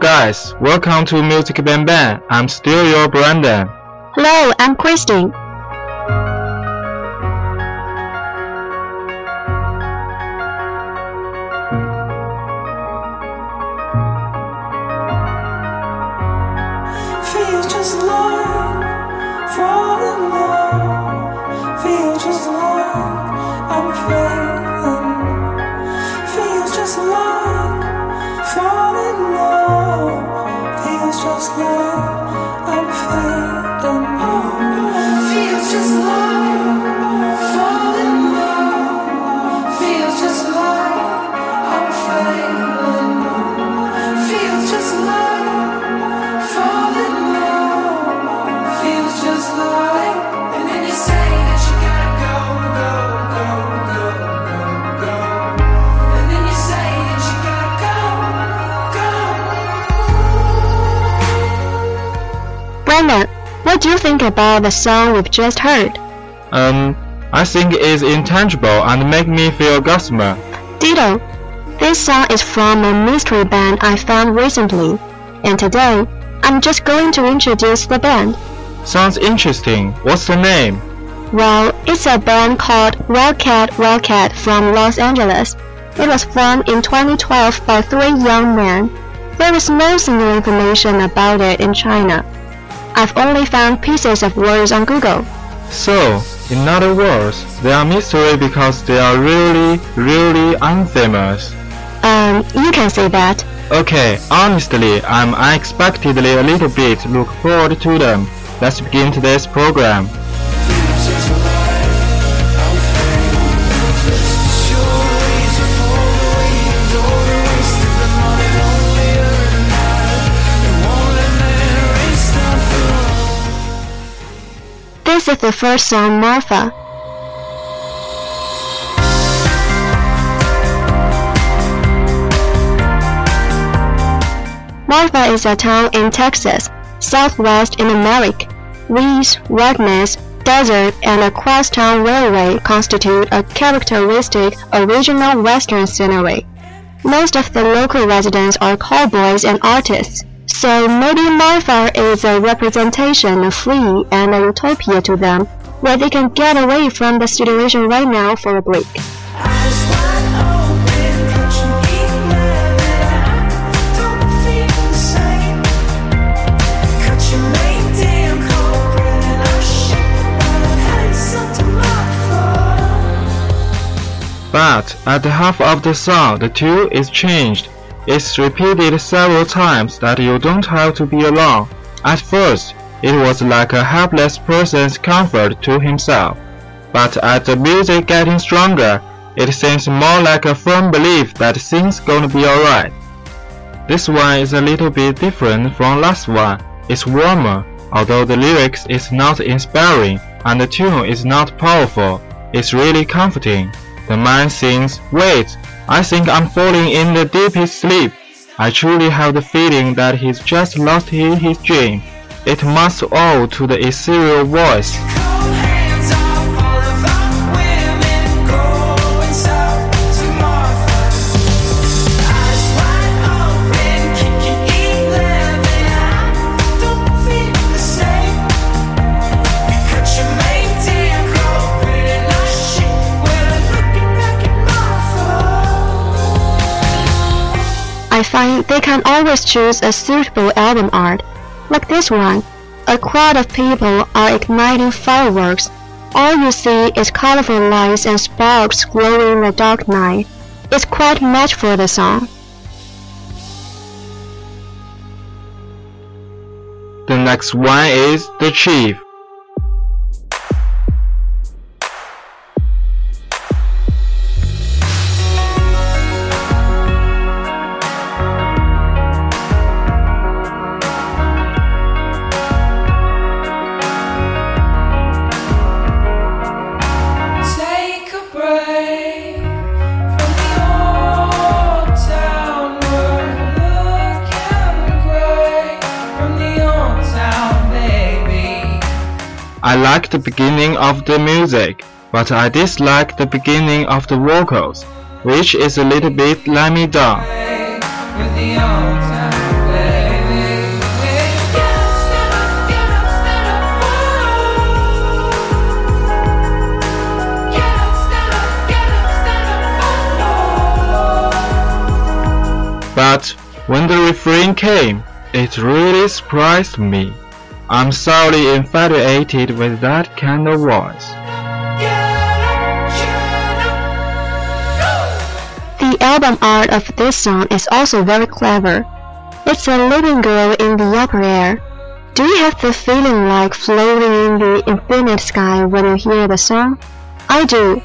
Guys, welcome to Music Bang Bang. I'm still your Brandon. Hello, I'm Christine. What do you think about the song we've just heard? Um, I think it's intangible and make me feel gossamer. Ditto. This song is from a mystery band I found recently, and today I'm just going to introduce the band. Sounds interesting. What's the name? Well, it's a band called Wildcat Wildcat from Los Angeles. It was formed in 2012 by three young men. There is no single information about it in China. I've only found pieces of words on Google. So, in other words, they are mystery because they are really, really unfamous. Um, you can say that. Okay, honestly, I'm unexpectedly a little bit look forward to them. Let's begin today's program. Is the first song, Martha. Marfa is a town in Texas, southwest in America. Weeds, redness, desert, and a crosstown railway constitute a characteristic original western scenery. Most of the local residents are cowboys and artists, so maybe Marfa is a representation of free and a utopia to them, where they can get away from the situation right now for a break. But at the half of the song, the tune is changed. It's repeated several times that you don't have to be alone. At first, it was like a helpless person's comfort to himself. But as the music getting stronger, it seems more like a firm belief that things gonna be alright. This one is a little bit different from last one. It's warmer, although the lyrics is not inspiring and the tune is not powerful. It's really comforting. The man sings, Wait, I think I'm falling in the deepest sleep. I truly have the feeling that he's just lost in his dream. It must owe to the ethereal voice. Can always choose a suitable album art, like this one. A crowd of people are igniting fireworks. All you see is colorful lights and sparks glowing in the dark night. It's quite much for the song. The next one is The Chief. I like the beginning of the music, but I dislike the beginning of the vocals, which is a little bit let me down. But when the refrain came, it really surprised me. I'm sorely infatuated with that kind of voice. The album art of this song is also very clever. It's a living girl in the upper air. Do you have the feeling like floating in the infinite sky when you hear the song? I do.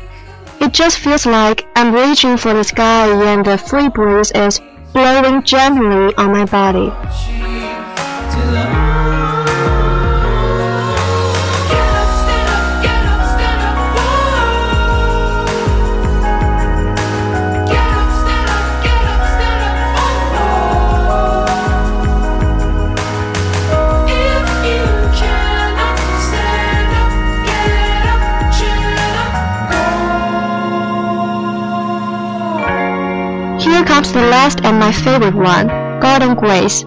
It just feels like I'm reaching for the sky and the free breeze is blowing gently on my body. Comes the last and my favorite one, Golden Grace.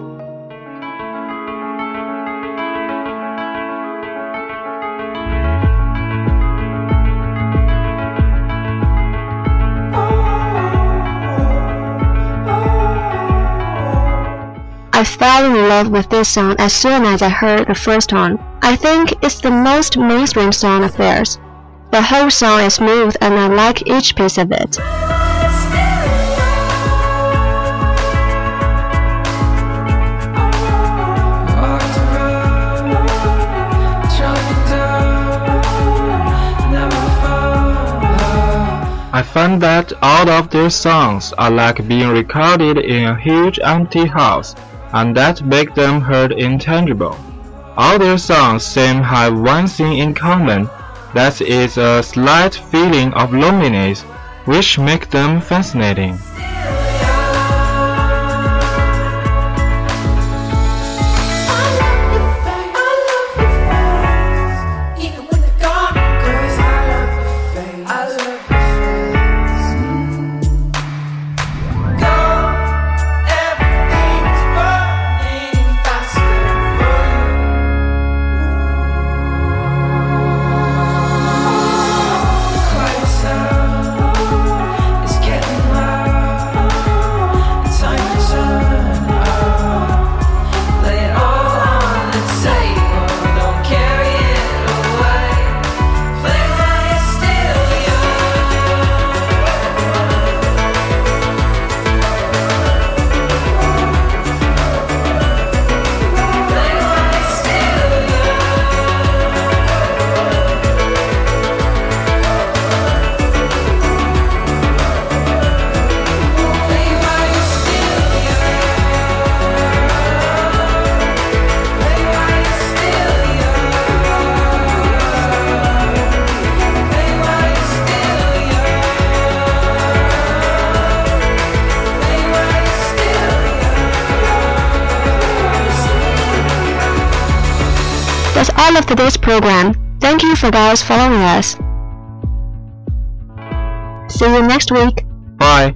I fell in love with this song as soon as I heard the first one. I think it's the most mainstream song of theirs. The whole song is smooth and I like each piece of it. Find that all of their songs are like being recorded in a huge empty house, and that make them heard intangible. All their songs seem have one thing in common, that is a slight feeling of loneliness, which make them fascinating. All of today's program. Thank you for guys following us. See you next week. Bye.